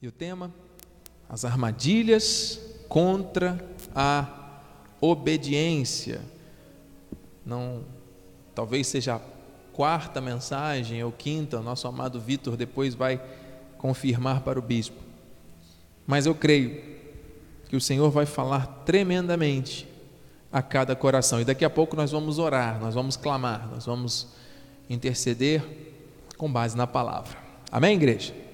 E o tema? As armadilhas contra a obediência. Não, talvez seja a quarta mensagem ou quinta, nosso amado Vitor depois vai confirmar para o bispo. Mas eu creio que o Senhor vai falar tremendamente a cada coração. E daqui a pouco nós vamos orar, nós vamos clamar, nós vamos interceder com base na palavra. Amém, igreja?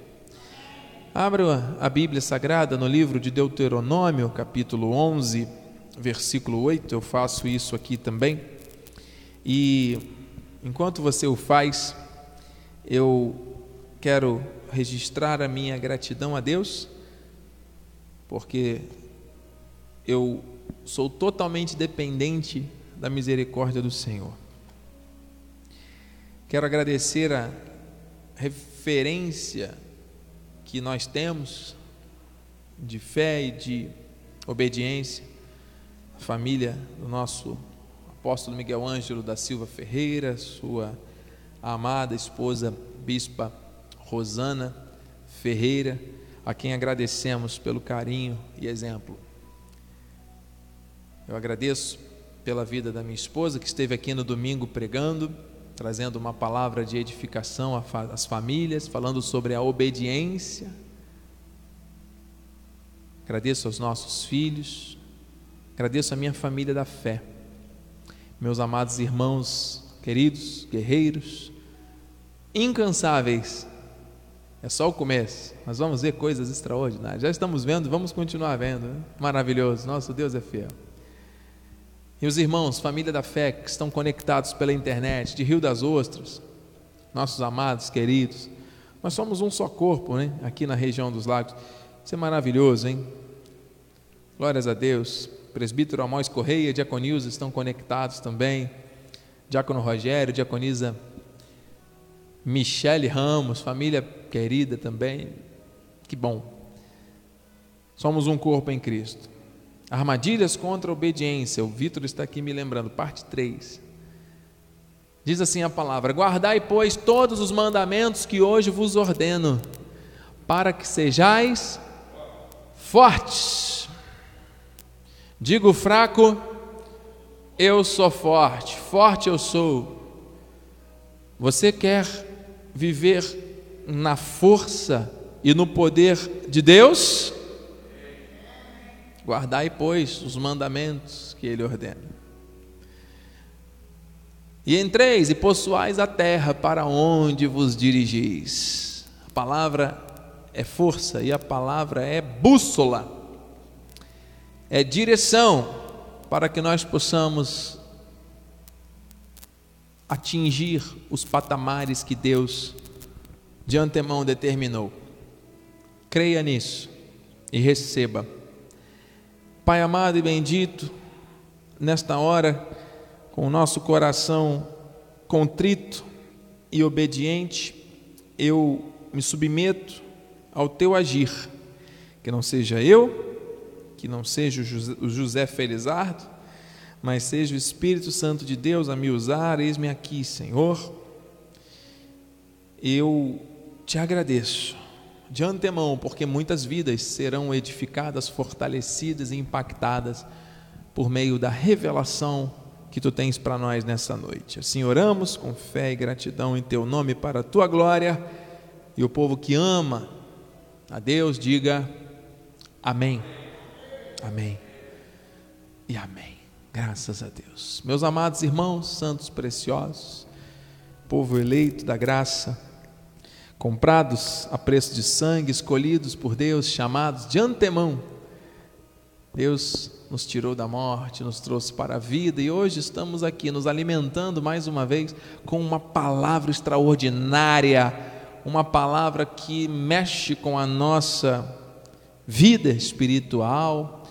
Abra a Bíblia Sagrada no livro de Deuteronômio, capítulo 11, versículo 8. Eu faço isso aqui também. E enquanto você o faz, eu quero registrar a minha gratidão a Deus, porque eu sou totalmente dependente da misericórdia do Senhor. Quero agradecer a referência que nós temos de fé e de obediência, a família do nosso apóstolo Miguel Ângelo da Silva Ferreira, sua amada esposa bispa Rosana Ferreira, a quem agradecemos pelo carinho e exemplo. Eu agradeço pela vida da minha esposa que esteve aqui no domingo pregando trazendo uma palavra de edificação às famílias, falando sobre a obediência. Agradeço aos nossos filhos, agradeço a minha família da fé, meus amados irmãos queridos, guerreiros, incansáveis. É só o começo, nós vamos ver coisas extraordinárias. Já estamos vendo, vamos continuar vendo. Né? Maravilhoso, nosso Deus é fiel. E os irmãos, família da fé, que estão conectados pela internet, de Rio das Ostras, nossos amados, queridos, nós somos um só corpo, né? Aqui na região dos lagos. Isso é maravilhoso, hein? Glórias a Deus. Presbítero Amós Correia, Diaconilza estão conectados também. Diácono Rogério, Diaconisa Michele Ramos, família querida também. Que bom. Somos um corpo em Cristo. Armadilhas contra a obediência. O Vitor está aqui me lembrando, parte 3. Diz assim a palavra: Guardai, pois, todos os mandamentos que hoje vos ordeno, para que sejais fortes. Digo fraco, eu sou forte, forte eu sou. Você quer viver na força e no poder de Deus? Guardai, pois, os mandamentos que ele ordena. E entreis e possuais a terra para onde vos dirigis. A palavra é força e a palavra é bússola, é direção para que nós possamos atingir os patamares que Deus de antemão determinou. Creia nisso e receba Pai amado e bendito, nesta hora, com o nosso coração contrito e obediente, eu me submeto ao teu agir, que não seja eu, que não seja o José Felizardo, mas seja o Espírito Santo de Deus a me usar, eis-me aqui, Senhor. Eu te agradeço de antemão, porque muitas vidas serão edificadas, fortalecidas e impactadas por meio da revelação que tu tens para nós nessa noite. Assim oramos com fé e gratidão em teu nome para a tua glória. E o povo que ama a Deus diga amém. Amém. E amém. Graças a Deus. Meus amados irmãos, santos preciosos, povo eleito da graça, comprados a preço de sangue, escolhidos por Deus, chamados de antemão. Deus nos tirou da morte, nos trouxe para a vida e hoje estamos aqui nos alimentando mais uma vez com uma palavra extraordinária, uma palavra que mexe com a nossa vida espiritual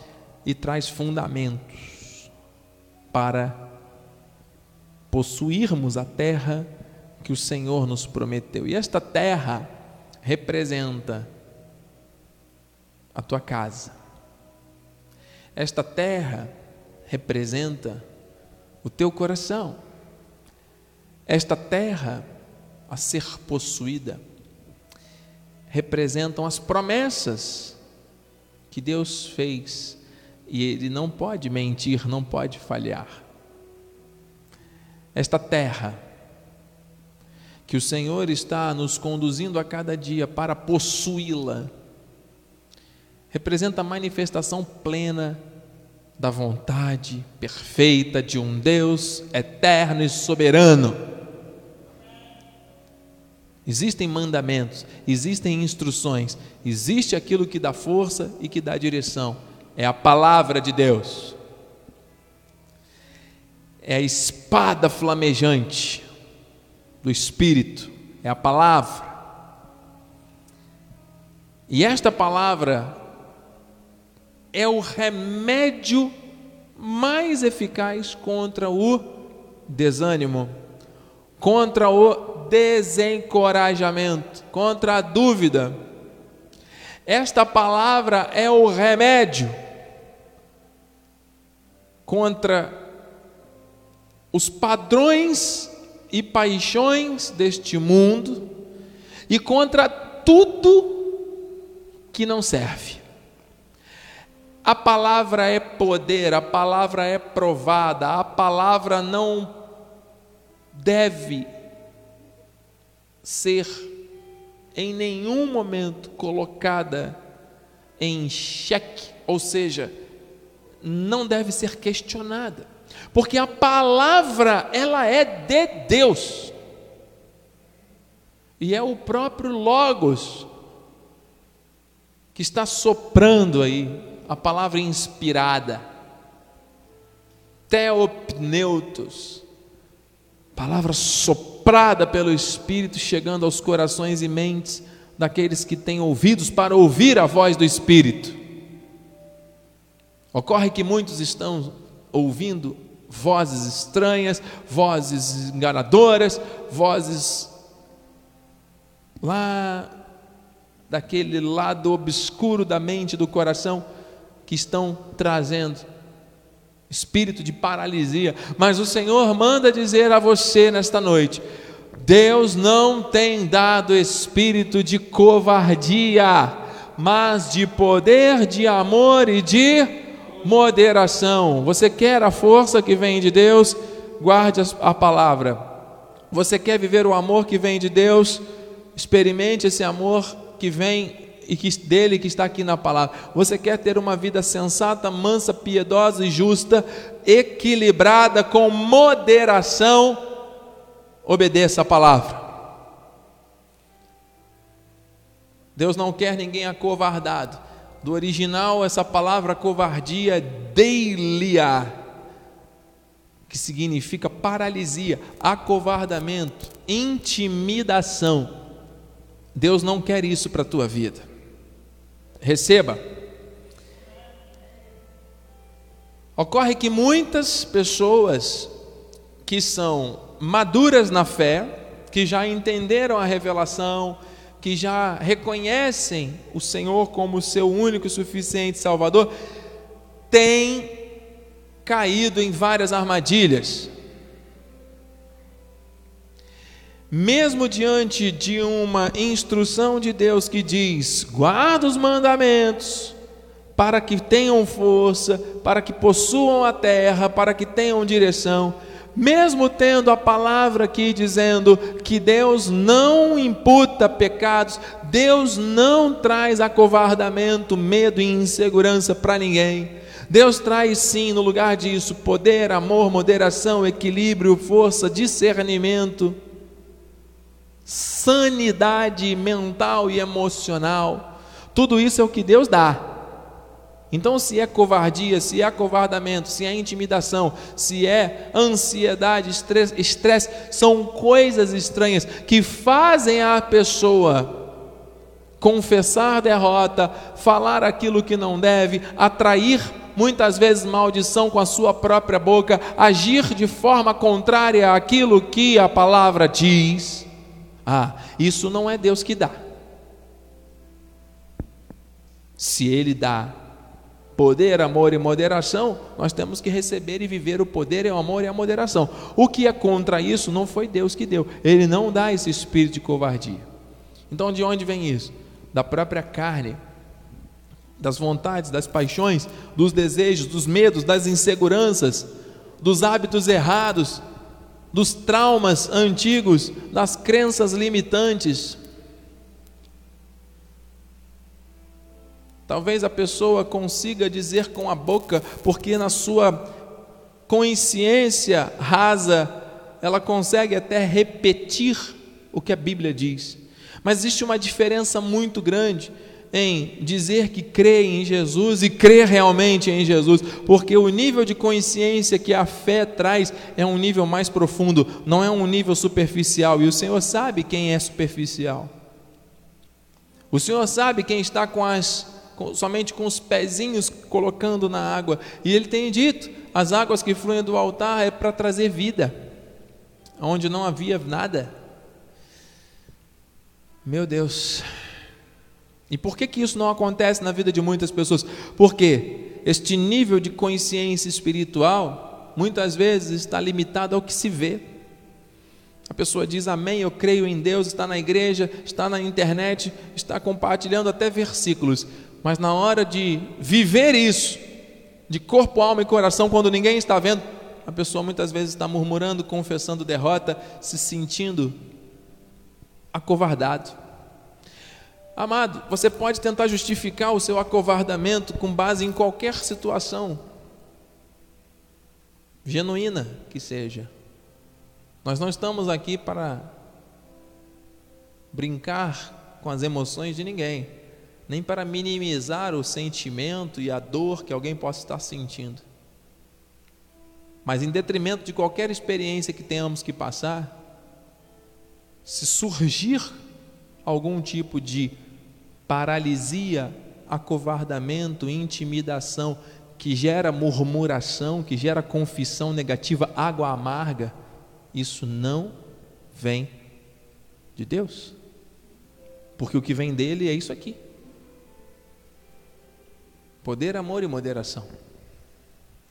e traz fundamentos para possuirmos a terra que o Senhor nos prometeu. E esta terra representa a tua casa. Esta terra representa o teu coração. Esta terra a ser possuída representam as promessas que Deus fez e Ele não pode mentir, não pode falhar. Esta terra que o Senhor está nos conduzindo a cada dia para possuí-la, representa a manifestação plena da vontade perfeita de um Deus eterno e soberano. Existem mandamentos, existem instruções, existe aquilo que dá força e que dá direção. É a palavra de Deus. É a espada flamejante do Espírito, é a palavra. E esta palavra é o remédio mais eficaz contra o desânimo, contra o desencorajamento, contra a dúvida. Esta palavra é o remédio contra os padrões e paixões deste mundo e contra tudo que não serve. A palavra é poder, a palavra é provada, a palavra não deve ser em nenhum momento colocada em xeque, ou seja, não deve ser questionada, porque a palavra ela é de Deus. E é o próprio Logos que está soprando aí a palavra inspirada, teopneutos, palavra soprada pelo Espírito, chegando aos corações e mentes daqueles que têm ouvidos para ouvir a voz do Espírito. Ocorre que muitos estão ouvindo vozes estranhas, vozes enganadoras, vozes lá daquele lado obscuro da mente, do coração, que estão trazendo espírito de paralisia, mas o Senhor manda dizer a você nesta noite: Deus não tem dado espírito de covardia, mas de poder, de amor e de moderação. Você quer a força que vem de Deus? Guarde a palavra. Você quer viver o amor que vem de Deus? Experimente esse amor que vem e que, dele que está aqui na palavra. Você quer ter uma vida sensata, mansa, piedosa e justa, equilibrada, com moderação, obedeça a palavra. Deus não quer ninguém acovardado. Do original, essa palavra covardia deilia, que significa paralisia, acovardamento, intimidação. Deus não quer isso para a tua vida receba. Ocorre que muitas pessoas que são maduras na fé, que já entenderam a revelação, que já reconhecem o Senhor como seu único e suficiente Salvador, têm caído em várias armadilhas. mesmo diante de uma instrução de Deus que diz: guarda os mandamentos, para que tenham força, para que possuam a terra, para que tenham direção, mesmo tendo a palavra aqui dizendo que Deus não imputa pecados, Deus não traz acovardamento, medo e insegurança para ninguém. Deus traz sim, no lugar disso, poder, amor, moderação, equilíbrio, força, discernimento sanidade mental e emocional. Tudo isso é o que Deus dá. Então, se é covardia, se é acovardamento, se é intimidação, se é ansiedade, estresse, estresse, são coisas estranhas que fazem a pessoa confessar derrota, falar aquilo que não deve, atrair muitas vezes maldição com a sua própria boca, agir de forma contrária àquilo que a palavra diz. Ah, isso não é Deus que dá. Se Ele dá poder, amor e moderação, nós temos que receber e viver o poder, o amor e a moderação. O que é contra isso não foi Deus que deu. Ele não dá esse espírito de covardia. Então, de onde vem isso? da própria carne, das vontades, das paixões, dos desejos, dos medos, das inseguranças, dos hábitos errados, dos traumas antigos, das crenças limitantes. Talvez a pessoa consiga dizer com a boca, porque na sua consciência rasa, ela consegue até repetir o que a Bíblia diz. Mas existe uma diferença muito grande em dizer que crê em Jesus e crer realmente em Jesus, porque o nível de consciência que a fé traz é um nível mais profundo, não é um nível superficial, e o Senhor sabe quem é superficial. O Senhor sabe quem está com as somente com os pezinhos colocando na água, e ele tem dito: as águas que fluem do altar é para trazer vida, onde não havia nada. Meu Deus, e por que, que isso não acontece na vida de muitas pessoas? Porque este nível de consciência espiritual muitas vezes está limitado ao que se vê. A pessoa diz amém, eu creio em Deus, está na igreja, está na internet, está compartilhando até versículos, mas na hora de viver isso, de corpo, alma e coração, quando ninguém está vendo, a pessoa muitas vezes está murmurando, confessando derrota, se sentindo acovardado. Amado, você pode tentar justificar o seu acovardamento com base em qualquer situação, genuína que seja. Nós não estamos aqui para brincar com as emoções de ninguém, nem para minimizar o sentimento e a dor que alguém possa estar sentindo. Mas, em detrimento de qualquer experiência que tenhamos que passar, se surgir algum tipo de paralisia, acovardamento, intimidação, que gera murmuração, que gera confissão negativa, água amarga, isso não vem de Deus. Porque o que vem dele é isso aqui: poder, amor e moderação.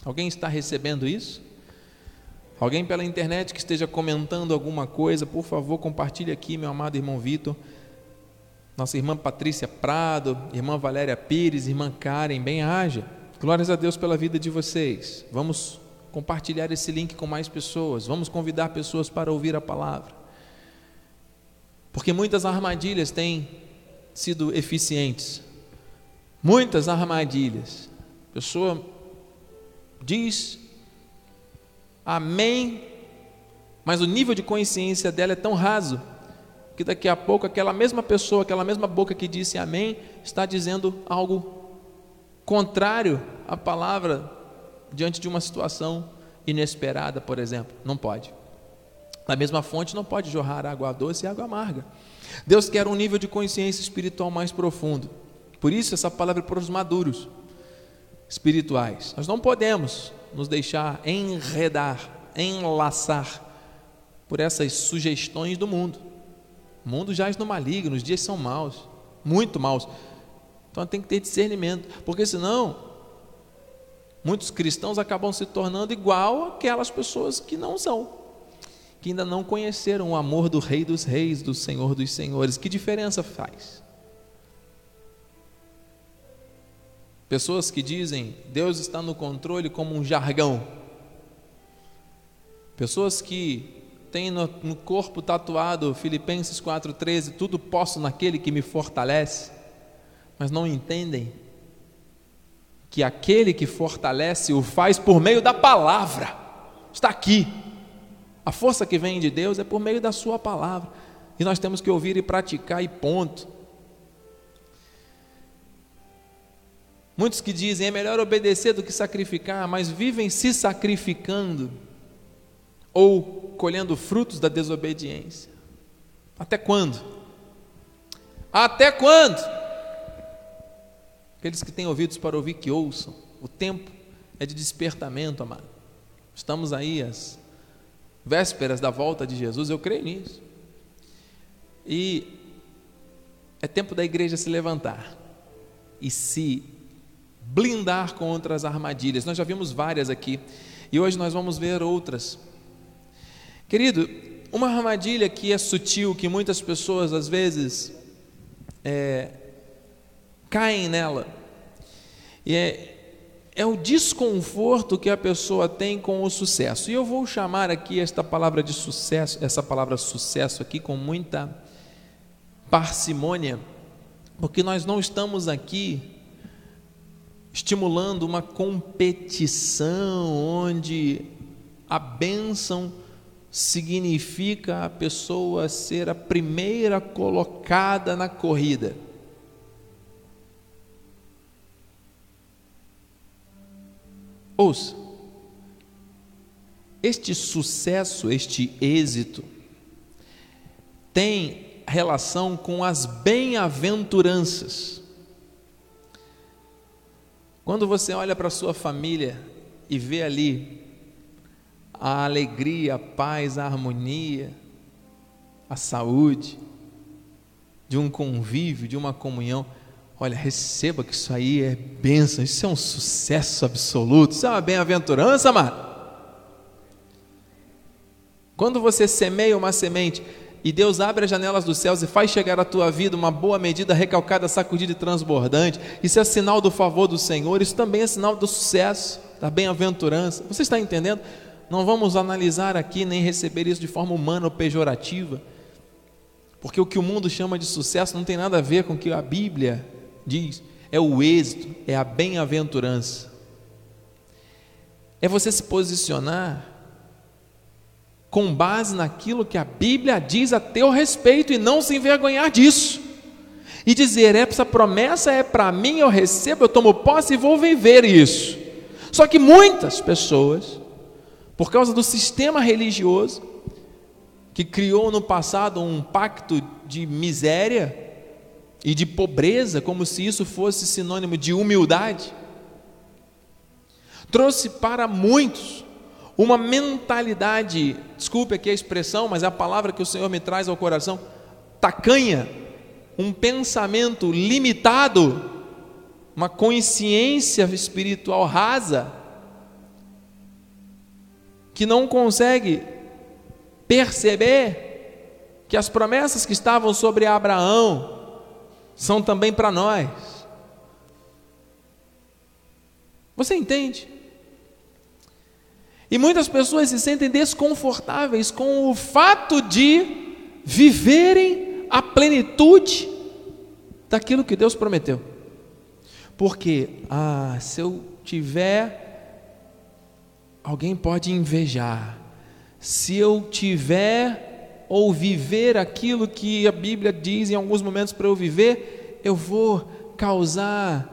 Alguém está recebendo isso? Alguém pela internet que esteja comentando alguma coisa, por favor, compartilhe aqui, meu amado irmão Vitor nossa irmã Patrícia Prado, irmã Valéria Pires, irmã Karen, bem haja. Glórias a Deus pela vida de vocês. Vamos compartilhar esse link com mais pessoas. Vamos convidar pessoas para ouvir a palavra. Porque muitas armadilhas têm sido eficientes. Muitas armadilhas. A pessoa diz amém, mas o nível de consciência dela é tão raso que daqui a pouco aquela mesma pessoa, aquela mesma boca que disse amém, está dizendo algo contrário à palavra diante de uma situação inesperada, por exemplo. Não pode. Na mesma fonte não pode jorrar água doce e água amarga. Deus quer um nível de consciência espiritual mais profundo. Por isso essa palavra é para os maduros espirituais. Nós não podemos nos deixar enredar, enlaçar por essas sugestões do mundo. O mundo jaz no maligno, os dias são maus, muito maus. Então tem que ter discernimento, porque senão muitos cristãos acabam se tornando igual aquelas pessoas que não são, que ainda não conheceram o amor do Rei dos Reis, do Senhor dos Senhores. Que diferença faz? Pessoas que dizem Deus está no controle como um jargão. Pessoas que tem no, no corpo tatuado Filipenses 4,13, tudo posso naquele que me fortalece, mas não entendem que aquele que fortalece o faz por meio da palavra, está aqui. A força que vem de Deus é por meio da Sua palavra, e nós temos que ouvir e praticar, e ponto. Muitos que dizem é melhor obedecer do que sacrificar, mas vivem se sacrificando ou colhendo frutos da desobediência. Até quando? Até quando? Aqueles que têm ouvidos para ouvir, que ouçam. O tempo é de despertamento, amado. Estamos aí às vésperas da volta de Jesus, eu creio nisso. E é tempo da igreja se levantar e se blindar contra as armadilhas. Nós já vimos várias aqui e hoje nós vamos ver outras. Querido, uma armadilha que é sutil, que muitas pessoas às vezes é, caem nela. E é, é o desconforto que a pessoa tem com o sucesso. E eu vou chamar aqui esta palavra de sucesso, essa palavra sucesso aqui com muita parcimônia, porque nós não estamos aqui estimulando uma competição onde a bênção significa a pessoa ser a primeira colocada na corrida. Ouça, este sucesso, este êxito, tem relação com as bem-aventuranças. Quando você olha para a sua família e vê ali a alegria, a paz, a harmonia, a saúde, de um convívio, de uma comunhão, olha, receba que isso aí é bênção, isso é um sucesso absoluto, isso é uma bem-aventurança, amado. Quando você semeia uma semente, e Deus abre as janelas dos céus e faz chegar à tua vida uma boa medida recalcada, sacudida e transbordante. Isso é sinal do favor do Senhor, isso também é sinal do sucesso, da bem-aventurança. Você está entendendo? Não vamos analisar aqui nem receber isso de forma humana ou pejorativa, porque o que o mundo chama de sucesso não tem nada a ver com o que a Bíblia diz. É o êxito, é a bem-aventurança. É você se posicionar com base naquilo que a Bíblia diz a teu respeito e não se envergonhar disso. E dizer, essa promessa é para mim, eu recebo, eu tomo posse e vou viver isso. Só que muitas pessoas, por causa do sistema religioso, que criou no passado um pacto de miséria e de pobreza, como se isso fosse sinônimo de humildade, trouxe para muitos uma mentalidade, desculpe aqui a expressão, mas é a palavra que o Senhor me traz ao coração, tacanha, um pensamento limitado, uma consciência espiritual rasa, que não consegue perceber que as promessas que estavam sobre Abraão são também para nós. Você entende? E muitas pessoas se sentem desconfortáveis com o fato de viverem a plenitude daquilo que Deus prometeu. Porque, ah, se eu tiver, alguém pode invejar. Se eu tiver ou viver aquilo que a Bíblia diz em alguns momentos para eu viver, eu vou causar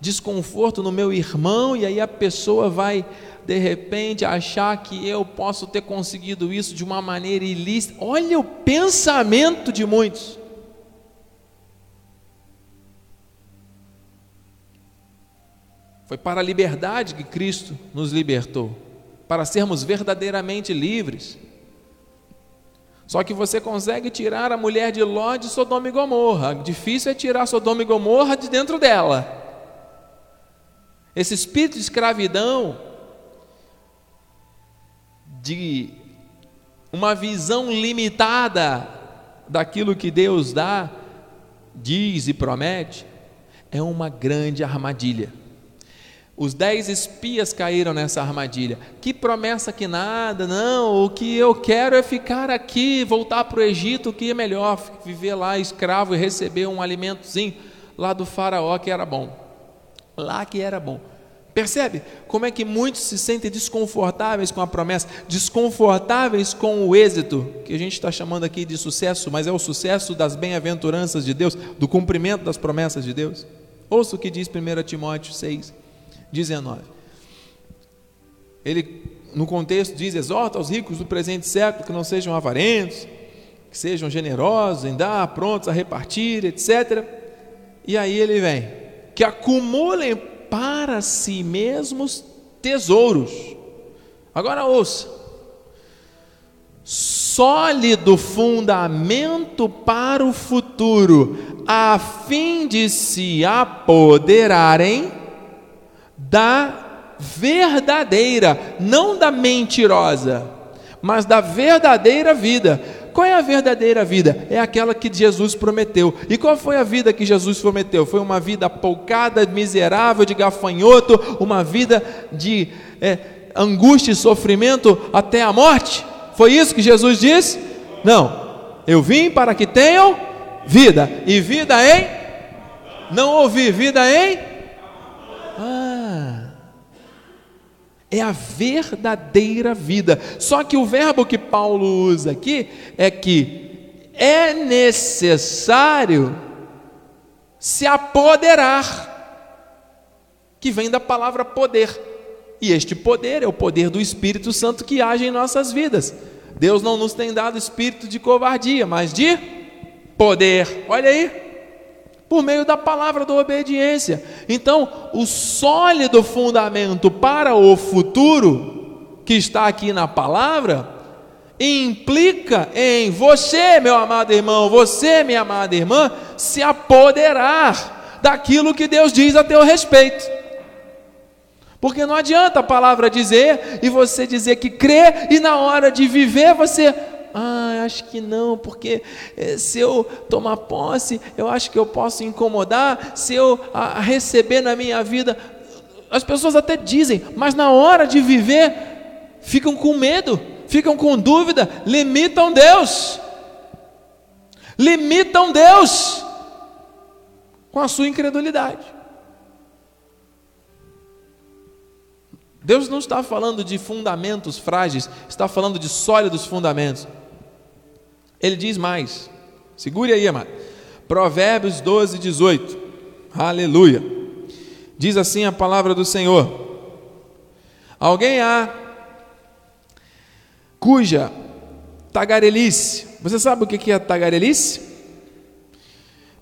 desconforto no meu irmão e aí a pessoa vai de repente achar que eu posso ter conseguido isso de uma maneira ilícita. Olha o pensamento de muitos. Foi para a liberdade que Cristo nos libertou, para sermos verdadeiramente livres. Só que você consegue tirar a mulher de Ló de Sodoma e Gomorra. Difícil é tirar Sodoma e Gomorra de dentro dela. Esse espírito de escravidão de uma visão limitada daquilo que Deus dá, diz e promete, é uma grande armadilha. Os dez espias caíram nessa armadilha. Que promessa que nada, não. O que eu quero é ficar aqui, voltar para o Egito, que é melhor, viver lá escravo e receber um alimentozinho lá do faraó que era bom. Lá que era bom. Percebe como é que muitos se sentem desconfortáveis com a promessa, desconfortáveis com o êxito, que a gente está chamando aqui de sucesso, mas é o sucesso das bem-aventuranças de Deus, do cumprimento das promessas de Deus? Ouça o que diz 1 Timóteo 6, 19. Ele, no contexto, diz: exorta aos ricos do presente século que não sejam avarentos, que sejam generosos em dar, prontos a repartir, etc. E aí ele vem: que acumulem para si mesmos tesouros. Agora ouça: sólido fundamento para o futuro, a fim de se apoderarem da verdadeira, não da mentirosa, mas da verdadeira vida, Qual é a verdadeira vida? É aquela que Jesus prometeu. E qual foi a vida que Jesus prometeu? Foi uma vida apoucada, miserável, de gafanhoto, uma vida de é, angústia e sofrimento até a morte? Foi isso que Jesus disse? Não. Eu vim para que tenham vida. E vida em? Não ouvi. Vida em? Ah é a verdadeira vida. Só que o verbo que Paulo usa aqui é que é necessário se apoderar, que vem da palavra poder. E este poder é o poder do Espírito Santo que age em nossas vidas. Deus não nos tem dado espírito de covardia, mas de poder. Olha aí, por meio da palavra da obediência. Então, o sólido fundamento para o futuro, que está aqui na palavra, implica em você, meu amado irmão, você, minha amada irmã, se apoderar daquilo que Deus diz a teu respeito. Porque não adianta a palavra dizer e você dizer que crê, e na hora de viver você ah, acho que não, porque eh, se eu tomar posse, eu acho que eu posso incomodar, se eu receber na minha vida. As pessoas até dizem, mas na hora de viver, ficam com medo, ficam com dúvida, limitam Deus. Limitam Deus com a sua incredulidade. Deus não está falando de fundamentos frágeis, está falando de sólidos fundamentos. Ele diz mais, segure aí, amado. Provérbios 12, 18. Aleluia. Diz assim a palavra do Senhor: Alguém há cuja tagarelice, você sabe o que é tagarelice?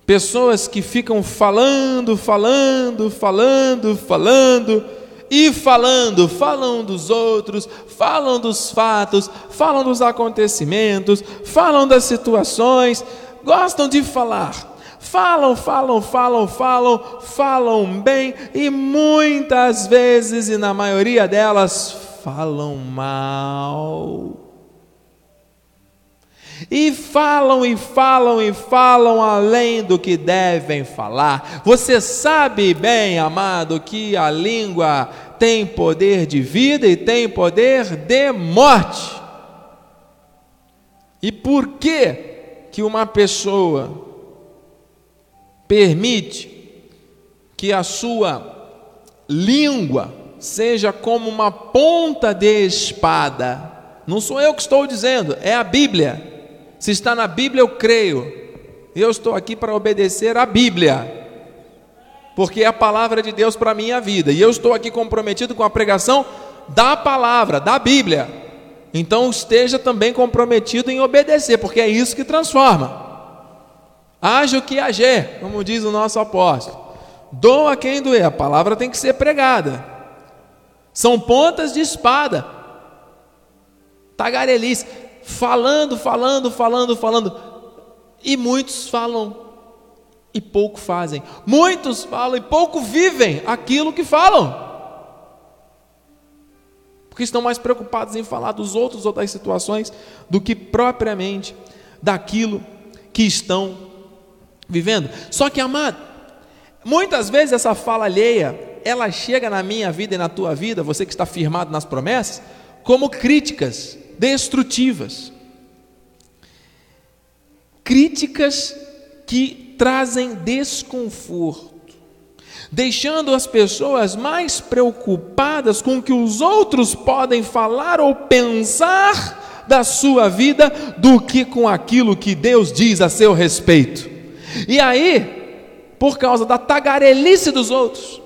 Pessoas que ficam falando, falando, falando, falando, e falando, falam dos outros, falam dos fatos, falam dos acontecimentos, falam das situações, gostam de falar. Falam, falam, falam, falam, falam bem e muitas vezes, e na maioria delas, falam mal. E falam e falam e falam além do que devem falar. Você sabe bem, amado, que a língua tem poder de vida e tem poder de morte. E por que que uma pessoa permite que a sua língua seja como uma ponta de espada? Não sou eu que estou dizendo, é a Bíblia. Se está na Bíblia, eu creio. Eu estou aqui para obedecer a Bíblia. Porque é a palavra de Deus para a minha vida. E eu estou aqui comprometido com a pregação da palavra, da Bíblia. Então esteja também comprometido em obedecer, porque é isso que transforma. Haja o que hager, como diz o nosso apóstolo. Doa quem doer, a palavra tem que ser pregada. São pontas de espada. Tagarelice falando, falando, falando, falando. E muitos falam e pouco fazem. Muitos falam e pouco vivem aquilo que falam. Porque estão mais preocupados em falar dos outros ou das situações do que propriamente daquilo que estão vivendo. Só que, amado, muitas vezes essa fala alheia, ela chega na minha vida e na tua vida, você que está firmado nas promessas, como críticas destrutivas. Críticas que trazem desconforto, deixando as pessoas mais preocupadas com o que os outros podem falar ou pensar da sua vida do que com aquilo que Deus diz a seu respeito. E aí, por causa da tagarelice dos outros,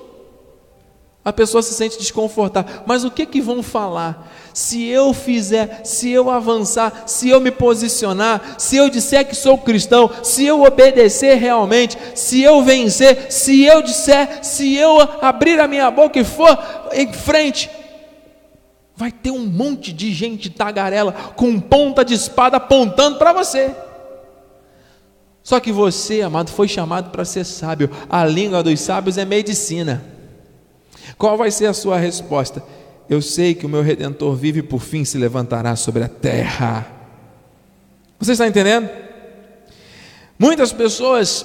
a pessoa se sente desconfortável. Mas o que que vão falar? Se eu fizer, se eu avançar, se eu me posicionar, se eu disser que sou cristão, se eu obedecer realmente, se eu vencer, se eu disser, se eu abrir a minha boca e for em frente, vai ter um monte de gente tagarela com ponta de espada apontando para você. Só que você, amado, foi chamado para ser sábio. A língua dos sábios é medicina. Qual vai ser a sua resposta? Eu sei que o meu redentor vive e por fim se levantará sobre a terra. Você está entendendo? Muitas pessoas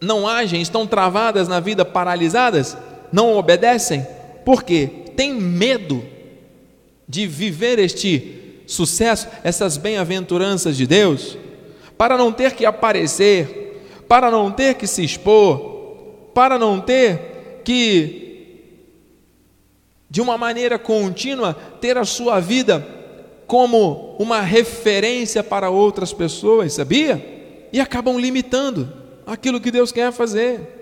não agem, estão travadas na vida, paralisadas, não obedecem, porque têm medo de viver este sucesso, essas bem-aventuranças de Deus, para não ter que aparecer, para não ter que se expor, para não ter que de uma maneira contínua, ter a sua vida como uma referência para outras pessoas, sabia? E acabam limitando aquilo que Deus quer fazer.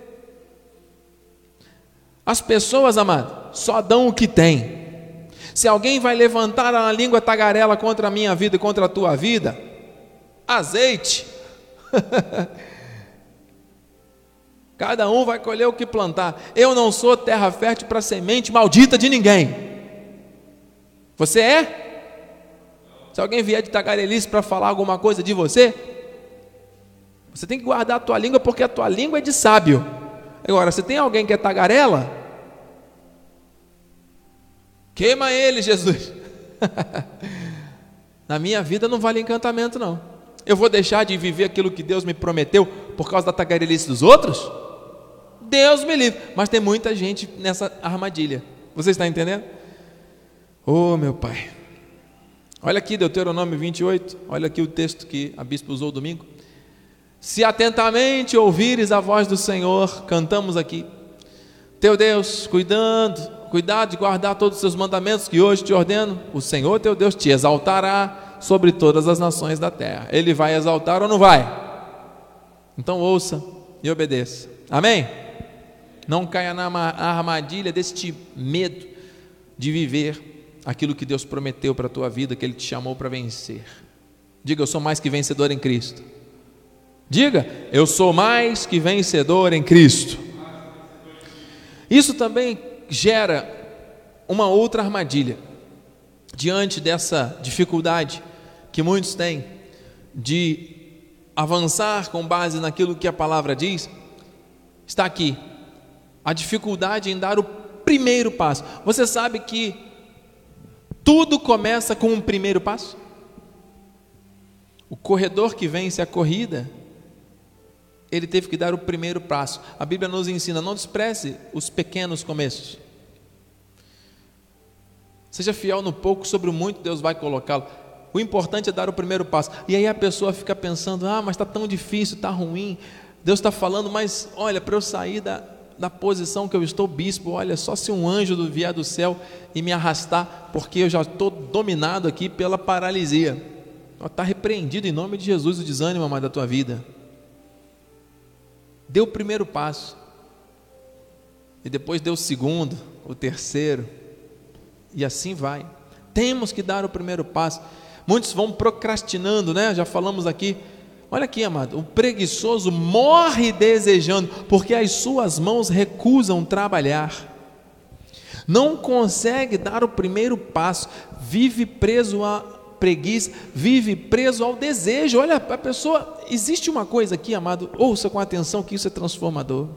As pessoas, amado, só dão o que têm. Se alguém vai levantar a língua tagarela contra a minha vida e contra a tua vida, azeite. Cada um vai colher o que plantar. Eu não sou terra fértil para semente maldita de ninguém. Você é? Se alguém vier de tagarelice para falar alguma coisa de você, você tem que guardar a tua língua porque a tua língua é de sábio. Agora, se tem alguém que é tagarela, queima ele, Jesus. Na minha vida não vale encantamento, não. Eu vou deixar de viver aquilo que Deus me prometeu por causa da tagarelice dos outros? Deus me livre. Mas tem muita gente nessa armadilha. Você está entendendo? Oh, meu Pai. Olha aqui, Deuteronômio 28. Olha aqui o texto que a bispa usou domingo. Se atentamente ouvires a voz do Senhor, cantamos aqui. Teu Deus, cuidando, cuidado de guardar todos os seus mandamentos que hoje te ordeno, o Senhor teu Deus te exaltará sobre todas as nações da terra. Ele vai exaltar ou não vai? Então ouça e obedeça. Amém? Não caia na armadilha deste medo de viver aquilo que Deus prometeu para a tua vida, que Ele te chamou para vencer. Diga, eu sou mais que vencedor em Cristo. Diga, eu sou mais que vencedor em Cristo. Isso também gera uma outra armadilha diante dessa dificuldade que muitos têm de avançar com base naquilo que a palavra diz. Está aqui, a dificuldade em dar o primeiro passo. Você sabe que tudo começa com um primeiro passo? O corredor que vence a corrida, ele teve que dar o primeiro passo. A Bíblia nos ensina: não despreze os pequenos começos. Seja fiel no pouco, sobre o muito Deus vai colocá-lo. O importante é dar o primeiro passo. E aí a pessoa fica pensando: ah, mas está tão difícil, está ruim. Deus está falando, mas olha, para eu sair da, da posição que eu estou, bispo, olha, só se um anjo vier do céu e me arrastar, porque eu já estou dominado aqui pela paralisia. Está repreendido em nome de Jesus o desânimo, amado, da tua vida. Deu o primeiro passo. E depois deu o segundo, o terceiro. E assim vai. Temos que dar o primeiro passo. Muitos vão procrastinando, né? Já falamos aqui Olha aqui, amado, o preguiçoso morre desejando, porque as suas mãos recusam trabalhar. Não consegue dar o primeiro passo, vive preso à preguiça, vive preso ao desejo. Olha, a pessoa, existe uma coisa aqui, amado, ouça com atenção que isso é transformador.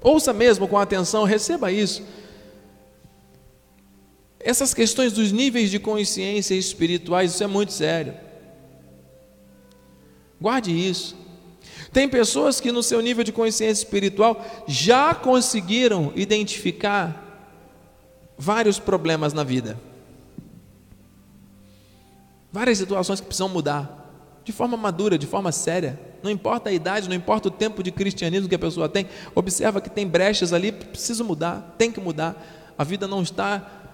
Ouça mesmo com atenção, receba isso. Essas questões dos níveis de consciência espirituais, isso é muito sério. Guarde isso. Tem pessoas que, no seu nível de consciência espiritual, já conseguiram identificar vários problemas na vida, várias situações que precisam mudar, de forma madura, de forma séria. Não importa a idade, não importa o tempo de cristianismo que a pessoa tem, observa que tem brechas ali, precisa mudar, tem que mudar. A vida não está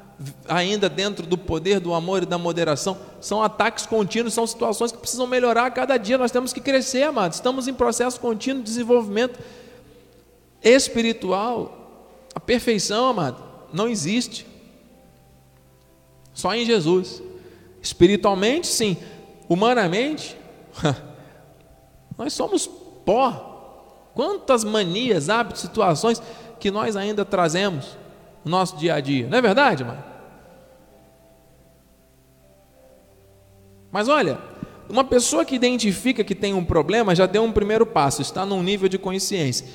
ainda dentro do poder do amor e da moderação, são ataques contínuos, são situações que precisam melhorar a cada dia. Nós temos que crescer, amados. Estamos em processo contínuo de desenvolvimento espiritual. A perfeição, amado, não existe. Só em Jesus. Espiritualmente, sim. Humanamente, nós somos pó. Quantas manias, hábitos, situações que nós ainda trazemos no nosso dia a dia. Não é verdade, mano? Mas olha, uma pessoa que identifica que tem um problema já deu um primeiro passo, está num nível de consciência.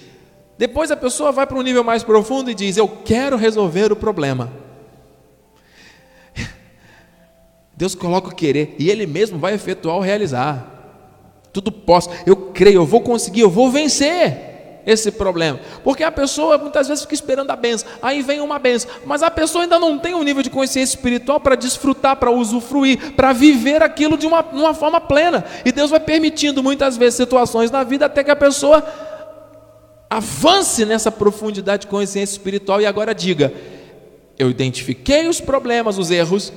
Depois a pessoa vai para um nível mais profundo e diz: Eu quero resolver o problema. Deus coloca o querer e Ele mesmo vai efetuar o realizar. Tudo posso, eu creio, eu vou conseguir, eu vou vencer esse problema. Porque a pessoa muitas vezes fica esperando a benção, aí vem uma benção, mas a pessoa ainda não tem um nível de consciência espiritual para desfrutar, para usufruir, para viver aquilo de uma, uma forma plena. E Deus vai permitindo muitas vezes situações na vida até que a pessoa avance nessa profundidade de consciência espiritual e agora diga: eu identifiquei os problemas, os erros,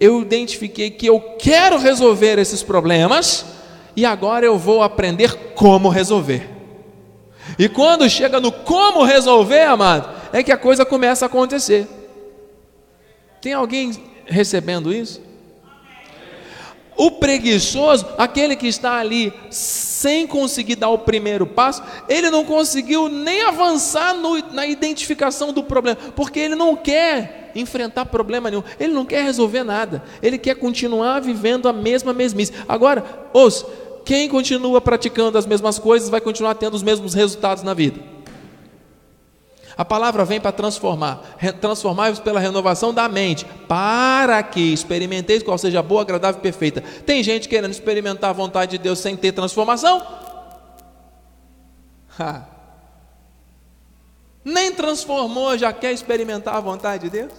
eu identifiquei que eu quero resolver esses problemas e agora eu vou aprender como resolver. E quando chega no como resolver, amado, é que a coisa começa a acontecer. Tem alguém recebendo isso? O preguiçoso, aquele que está ali sem conseguir dar o primeiro passo, ele não conseguiu nem avançar no, na identificação do problema, porque ele não quer enfrentar problema nenhum, ele não quer resolver nada, ele quer continuar vivendo a mesma mesmice. Agora, ouça, quem continua praticando as mesmas coisas vai continuar tendo os mesmos resultados na vida. A palavra vem para transformar, transformar-vos pela renovação da mente, para que experimenteis qual seja boa, agradável e perfeita. Tem gente querendo experimentar a vontade de Deus sem ter transformação? Ha. Nem transformou, já quer experimentar a vontade de Deus?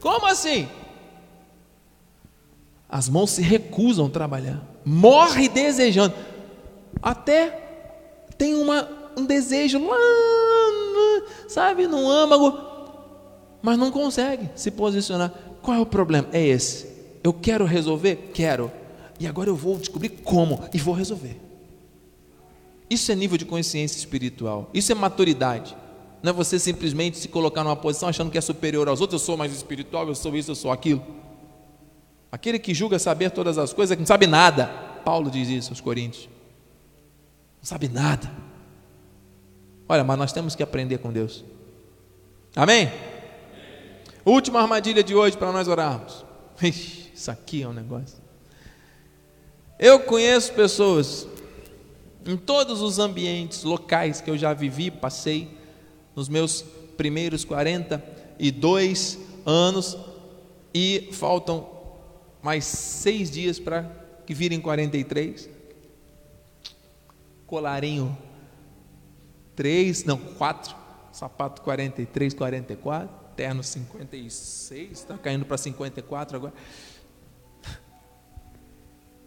Como assim? As mãos se recusam a trabalhar, morre desejando, até tem uma, um desejo lá sabe, no âmago, mas não consegue se posicionar. Qual é o problema? É esse. Eu quero resolver? Quero. E agora eu vou descobrir como e vou resolver. Isso é nível de consciência espiritual. Isso é maturidade. Não é você simplesmente se colocar numa posição achando que é superior aos outros. Eu sou mais espiritual, eu sou isso, eu sou aquilo. Aquele que julga saber todas as coisas, que não sabe nada. Paulo diz isso aos Coríntios. Não sabe nada. Olha, mas nós temos que aprender com Deus. Amém? Última armadilha de hoje para nós orarmos. Ixi, isso aqui é um negócio. Eu conheço pessoas em todos os ambientes locais que eu já vivi, passei nos meus primeiros 42 anos e faltam mais seis dias para que virem 43. Colarinho três, não, quatro, sapato 43, 44, terno 56, está caindo para 54 agora.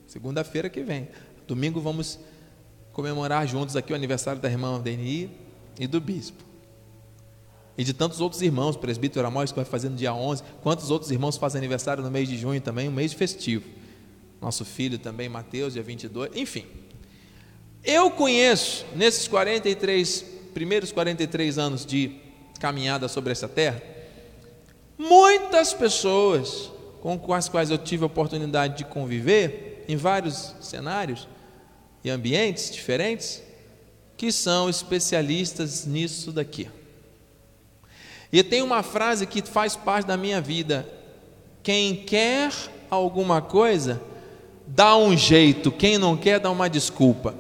Segunda-feira que vem. Domingo vamos comemorar juntos aqui o aniversário da irmã Deni e do bispo. E de tantos outros irmãos, o presbítero Amós, que vai fazer no dia 11. Quantos outros irmãos fazem aniversário no mês de junho também, um mês festivo. Nosso filho também, Mateus, dia 22. Enfim, eu conheço, nesses 43, primeiros 43 anos de caminhada sobre essa terra, muitas pessoas com as quais eu tive a oportunidade de conviver, em vários cenários e ambientes diferentes, que são especialistas nisso daqui. E tem uma frase que faz parte da minha vida: quem quer alguma coisa, dá um jeito, quem não quer, dá uma desculpa.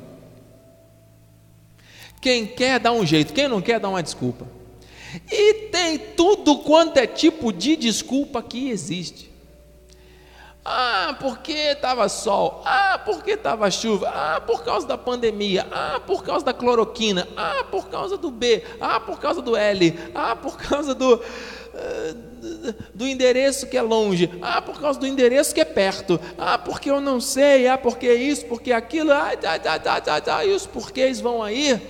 Quem quer dá um jeito, quem não quer dá uma desculpa. E tem tudo quanto é tipo de desculpa que existe. Ah, porque estava sol. Ah, porque estava chuva. Ah, por causa da pandemia. Ah, por causa da cloroquina. Ah, por causa do B. Ah, por causa do L. Ah, por causa do eh, do endereço que é longe. Ah, por causa do endereço que é perto. Ah, porque eu não sei. Ah, porque isso, porque aquilo. Ah, tá, tá, tá, tá, tá. E os porquês vão aí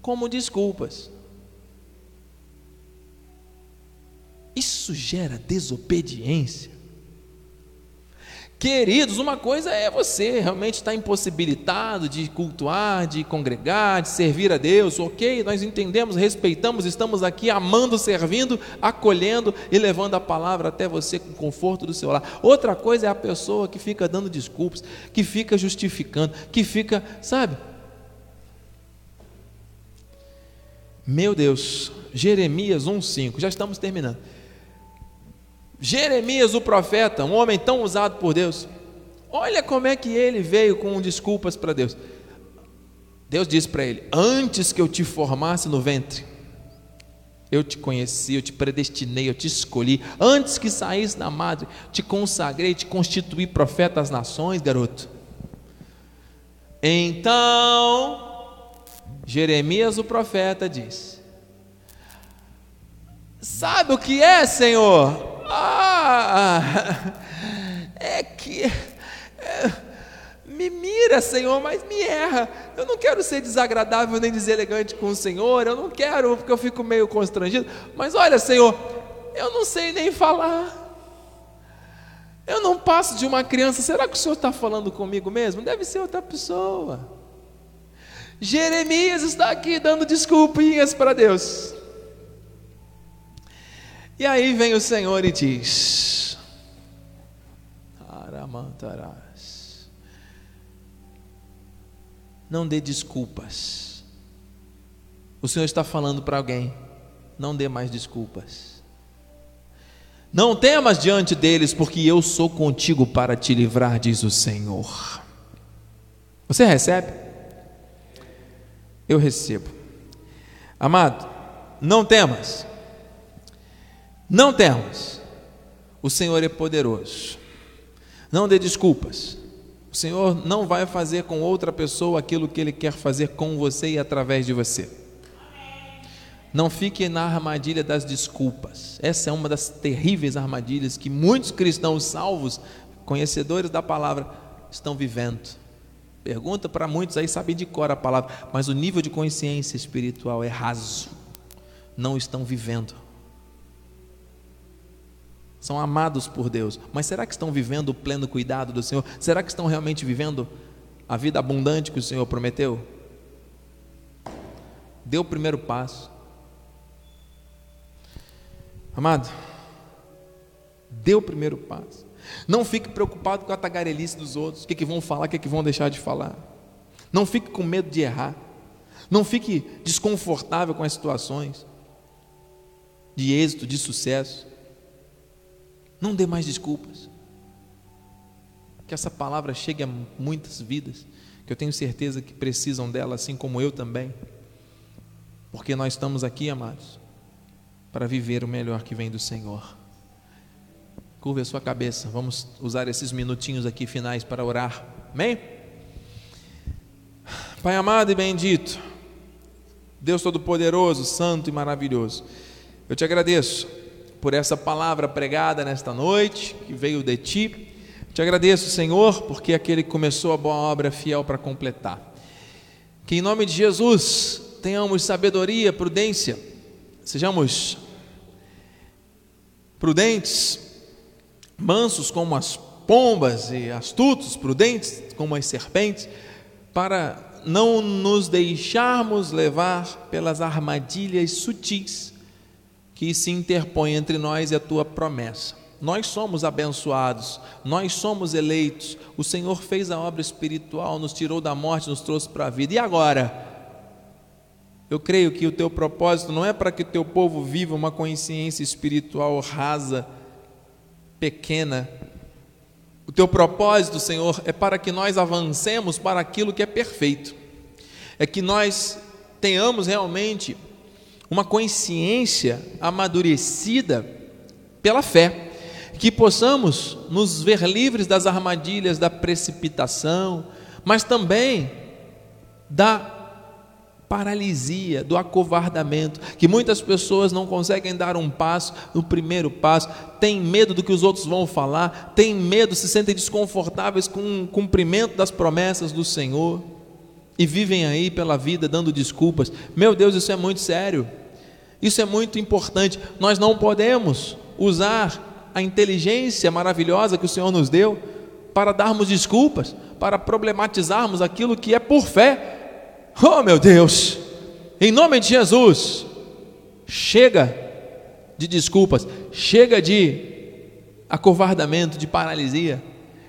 como desculpas. Isso gera desobediência. Queridos, uma coisa é você realmente estar impossibilitado de cultuar, de congregar, de servir a Deus, ok? Nós entendemos, respeitamos, estamos aqui amando, servindo, acolhendo e levando a palavra até você com conforto do seu lar. Outra coisa é a pessoa que fica dando desculpas, que fica justificando, que fica, sabe, Meu Deus, Jeremias 1,5, já estamos terminando. Jeremias, o profeta, um homem tão usado por Deus, olha como é que ele veio com desculpas para Deus. Deus disse para ele: Antes que eu te formasse no ventre, Eu te conheci, eu te predestinei, eu te escolhi. Antes que saísse da madre, te consagrei, te constituí profeta às nações, garoto. Então, Jeremias, o profeta, diz: Sabe o que é, Senhor? Ah, é que. É, me mira, Senhor, mas me erra. Eu não quero ser desagradável nem deselegante com o Senhor, eu não quero, porque eu fico meio constrangido. Mas olha, Senhor, eu não sei nem falar. Eu não passo de uma criança. Será que o Senhor está falando comigo mesmo? Deve ser outra pessoa. Jeremias está aqui dando desculpinhas para Deus. E aí vem o Senhor e diz: Aramantará. Não dê desculpas. O Senhor está falando para alguém: não dê mais desculpas. Não temas diante deles, porque eu sou contigo para te livrar, diz o Senhor. Você recebe? Eu recebo. Amado, não temas. Não temas. O Senhor é poderoso. Não dê desculpas. O Senhor não vai fazer com outra pessoa aquilo que Ele quer fazer com você e através de você. Não fique na armadilha das desculpas. Essa é uma das terríveis armadilhas que muitos cristãos salvos, conhecedores da palavra, estão vivendo. Pergunta para muitos aí, sabem de cor a palavra, mas o nível de consciência espiritual é raso. Não estão vivendo são amados por Deus, mas será que estão vivendo o pleno cuidado do Senhor? Será que estão realmente vivendo a vida abundante que o Senhor prometeu? Dê o primeiro passo. Amado, dê o primeiro passo. Não fique preocupado com a tagarelice dos outros, o que, que vão falar, o que, que vão deixar de falar. Não fique com medo de errar. Não fique desconfortável com as situações de êxito, de sucesso. Não dê mais desculpas. Que essa palavra chegue a muitas vidas, que eu tenho certeza que precisam dela, assim como eu também. Porque nós estamos aqui, amados, para viver o melhor que vem do Senhor. Curva a sua cabeça, vamos usar esses minutinhos aqui finais para orar. Amém? Pai amado e bendito, Deus Todo-Poderoso, Santo e Maravilhoso, eu te agradeço por essa palavra pregada nesta noite, que veio de ti. Te agradeço, Senhor, porque aquele que começou a boa obra é fiel para completar. Que em nome de Jesus tenhamos sabedoria, prudência, sejamos prudentes, mansos como as pombas e astutos, prudentes como as serpentes, para não nos deixarmos levar pelas armadilhas sutis que se interpõe entre nós e a tua promessa. Nós somos abençoados, nós somos eleitos. O Senhor fez a obra espiritual, nos tirou da morte, nos trouxe para a vida. E agora? Eu creio que o teu propósito não é para que o teu povo viva uma consciência espiritual rasa, pequena. O teu propósito, Senhor, é para que nós avancemos para aquilo que é perfeito. É que nós tenhamos realmente uma consciência amadurecida pela fé, que possamos nos ver livres das armadilhas da precipitação, mas também da paralisia, do acovardamento, que muitas pessoas não conseguem dar um passo, o primeiro passo, têm medo do que os outros vão falar, têm medo, se sentem desconfortáveis com o cumprimento das promessas do Senhor e vivem aí pela vida dando desculpas. Meu Deus, isso é muito sério. Isso é muito importante. Nós não podemos usar a inteligência maravilhosa que o Senhor nos deu para darmos desculpas, para problematizarmos aquilo que é por fé. Oh, meu Deus! Em nome de Jesus, chega de desculpas, chega de acovardamento, de paralisia,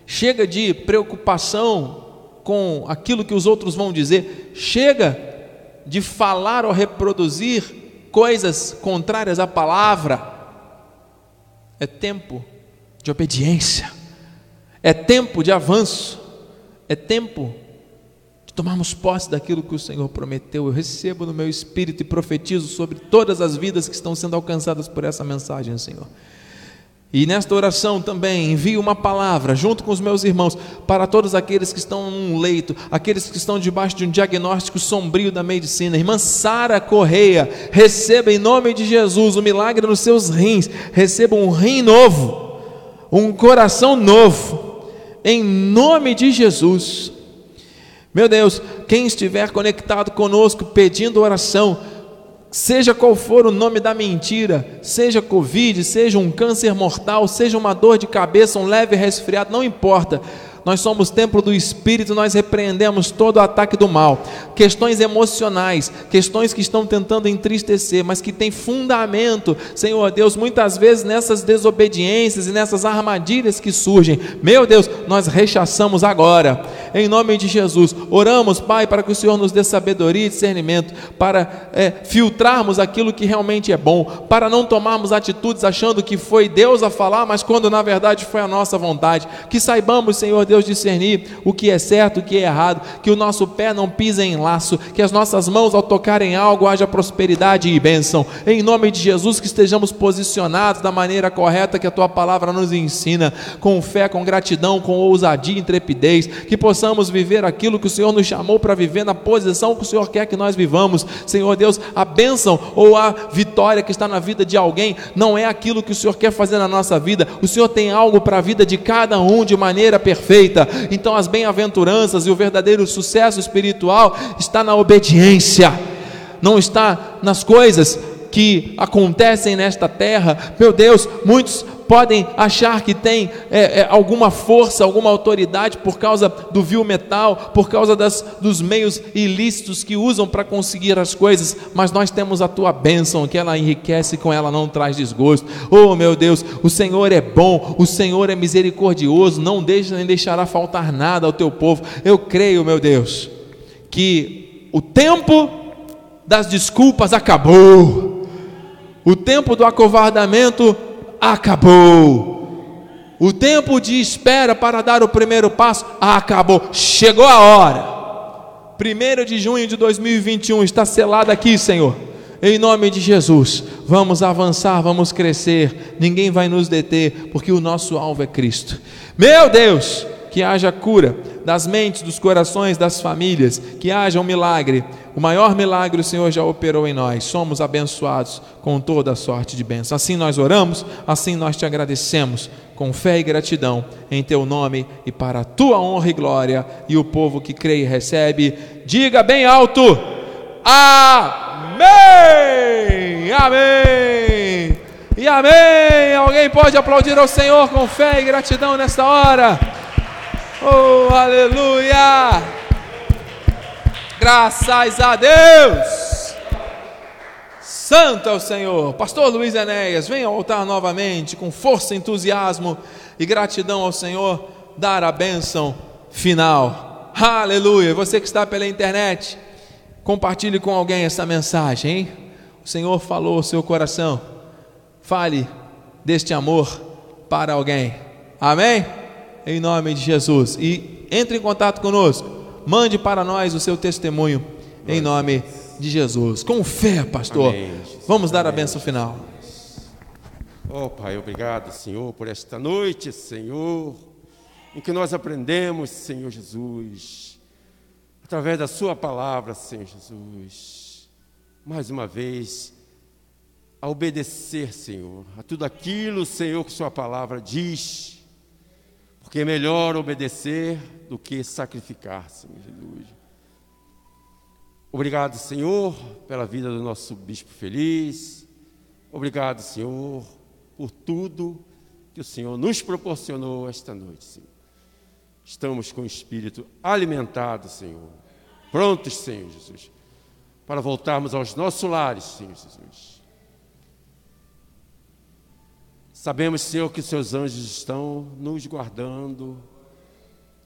chega de preocupação com aquilo que os outros vão dizer, chega de falar ou reproduzir coisas contrárias à palavra. É tempo de obediência, é tempo de avanço, é tempo de tomarmos posse daquilo que o Senhor prometeu. Eu recebo no meu espírito e profetizo sobre todas as vidas que estão sendo alcançadas por essa mensagem, Senhor. E nesta oração também envio uma palavra, junto com os meus irmãos, para todos aqueles que estão num leito, aqueles que estão debaixo de um diagnóstico sombrio da medicina. Irmã Sara Correia, receba em nome de Jesus o milagre nos seus rins, receba um rim novo, um coração novo, em nome de Jesus. Meu Deus, quem estiver conectado conosco pedindo oração, Seja qual for o nome da mentira, seja Covid, seja um câncer mortal, seja uma dor de cabeça, um leve resfriado, não importa. Nós somos templo do Espírito, nós repreendemos todo o ataque do mal. Questões emocionais, questões que estão tentando entristecer, mas que têm fundamento, Senhor Deus, muitas vezes nessas desobediências e nessas armadilhas que surgem. Meu Deus, nós rechaçamos agora, em nome de Jesus. Oramos, Pai, para que o Senhor nos dê sabedoria e discernimento, para é, filtrarmos aquilo que realmente é bom, para não tomarmos atitudes achando que foi Deus a falar, mas quando na verdade foi a nossa vontade. Que saibamos, Senhor Deus, Deus discernir o que é certo, o que é errado, que o nosso pé não pise em laço, que as nossas mãos ao tocarem algo haja prosperidade e bênção. Em nome de Jesus, que estejamos posicionados da maneira correta que a tua palavra nos ensina, com fé, com gratidão, com ousadia e intrepidez, que possamos viver aquilo que o Senhor nos chamou para viver na posição que o Senhor quer que nós vivamos. Senhor Deus, a bênção ou a vitória que está na vida de alguém não é aquilo que o Senhor quer fazer na nossa vida. O Senhor tem algo para a vida de cada um de maneira perfeita feita. Então, as bem-aventuranças e o verdadeiro sucesso espiritual está na obediência, não está nas coisas que acontecem nesta terra. Meu Deus, muitos podem achar que tem é, é, alguma força, alguma autoridade por causa do vil metal, por causa das, dos meios ilícitos que usam para conseguir as coisas, mas nós temos a tua bênção, que ela enriquece, com ela não traz desgosto. Oh meu Deus, o Senhor é bom, o Senhor é misericordioso, não deixa nem deixará faltar nada ao teu povo. Eu creio, meu Deus, que o tempo das desculpas acabou. O tempo do acovardamento acabou. O tempo de espera para dar o primeiro passo acabou. Chegou a hora. 1 de junho de 2021 está selado aqui, Senhor. Em nome de Jesus, vamos avançar, vamos crescer. Ninguém vai nos deter, porque o nosso alvo é Cristo. Meu Deus, que haja cura das mentes, dos corações, das famílias, que haja um milagre. O maior milagre o Senhor já operou em nós. Somos abençoados com toda a sorte de bênção. Assim nós oramos, assim nós te agradecemos com fé e gratidão em teu nome e para a tua honra e glória. E o povo que crê e recebe, diga bem alto: Amém! Amém! E amém! Alguém pode aplaudir ao Senhor com fé e gratidão nesta hora? Oh, aleluia! Graças a Deus! Santo é o Senhor. Pastor Luiz Enéas, venha ao altar novamente com força, entusiasmo e gratidão ao Senhor, dar a bênção final. Aleluia! Você que está pela internet, compartilhe com alguém essa mensagem, hein? O Senhor falou ao seu coração. Fale deste amor para alguém. Amém? Em nome de Jesus. E entre em contato conosco, mande para nós o seu testemunho em nome de Jesus. Com fé, pastor. Amém. Vamos dar a benção final. Oh, Pai, obrigado, Senhor, por esta noite, Senhor, em que nós aprendemos, Senhor Jesus, através da Sua palavra, Senhor Jesus, mais uma vez, a obedecer, Senhor, a tudo aquilo, Senhor, que Sua palavra diz porque é melhor obedecer do que sacrificar, Senhor Jesus. Obrigado, Senhor, pela vida do nosso bispo feliz. Obrigado, Senhor, por tudo que o Senhor nos proporcionou esta noite, Senhor. Estamos com o espírito alimentado, Senhor. Prontos, Senhor Jesus, para voltarmos aos nossos lares, Senhor Jesus Sabemos, Senhor, que os seus anjos estão nos guardando,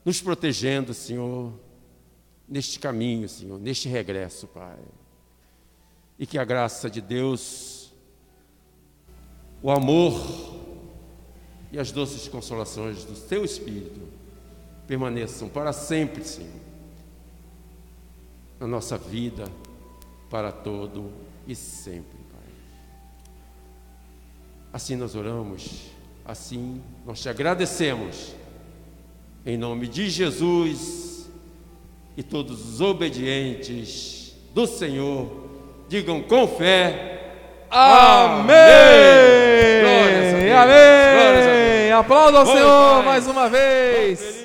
nos protegendo, Senhor, neste caminho, Senhor, neste regresso, Pai. E que a graça de Deus, o amor e as doces consolações do Teu Espírito permaneçam para sempre, Senhor. na nossa vida para todo e sempre. Assim nós oramos, assim nós te agradecemos, em nome de Jesus e todos os obedientes do Senhor, digam com fé: Amém! Glórias a Deus. Amém! Glórias a Deus. Aplauda ao Senhor mais uma vez.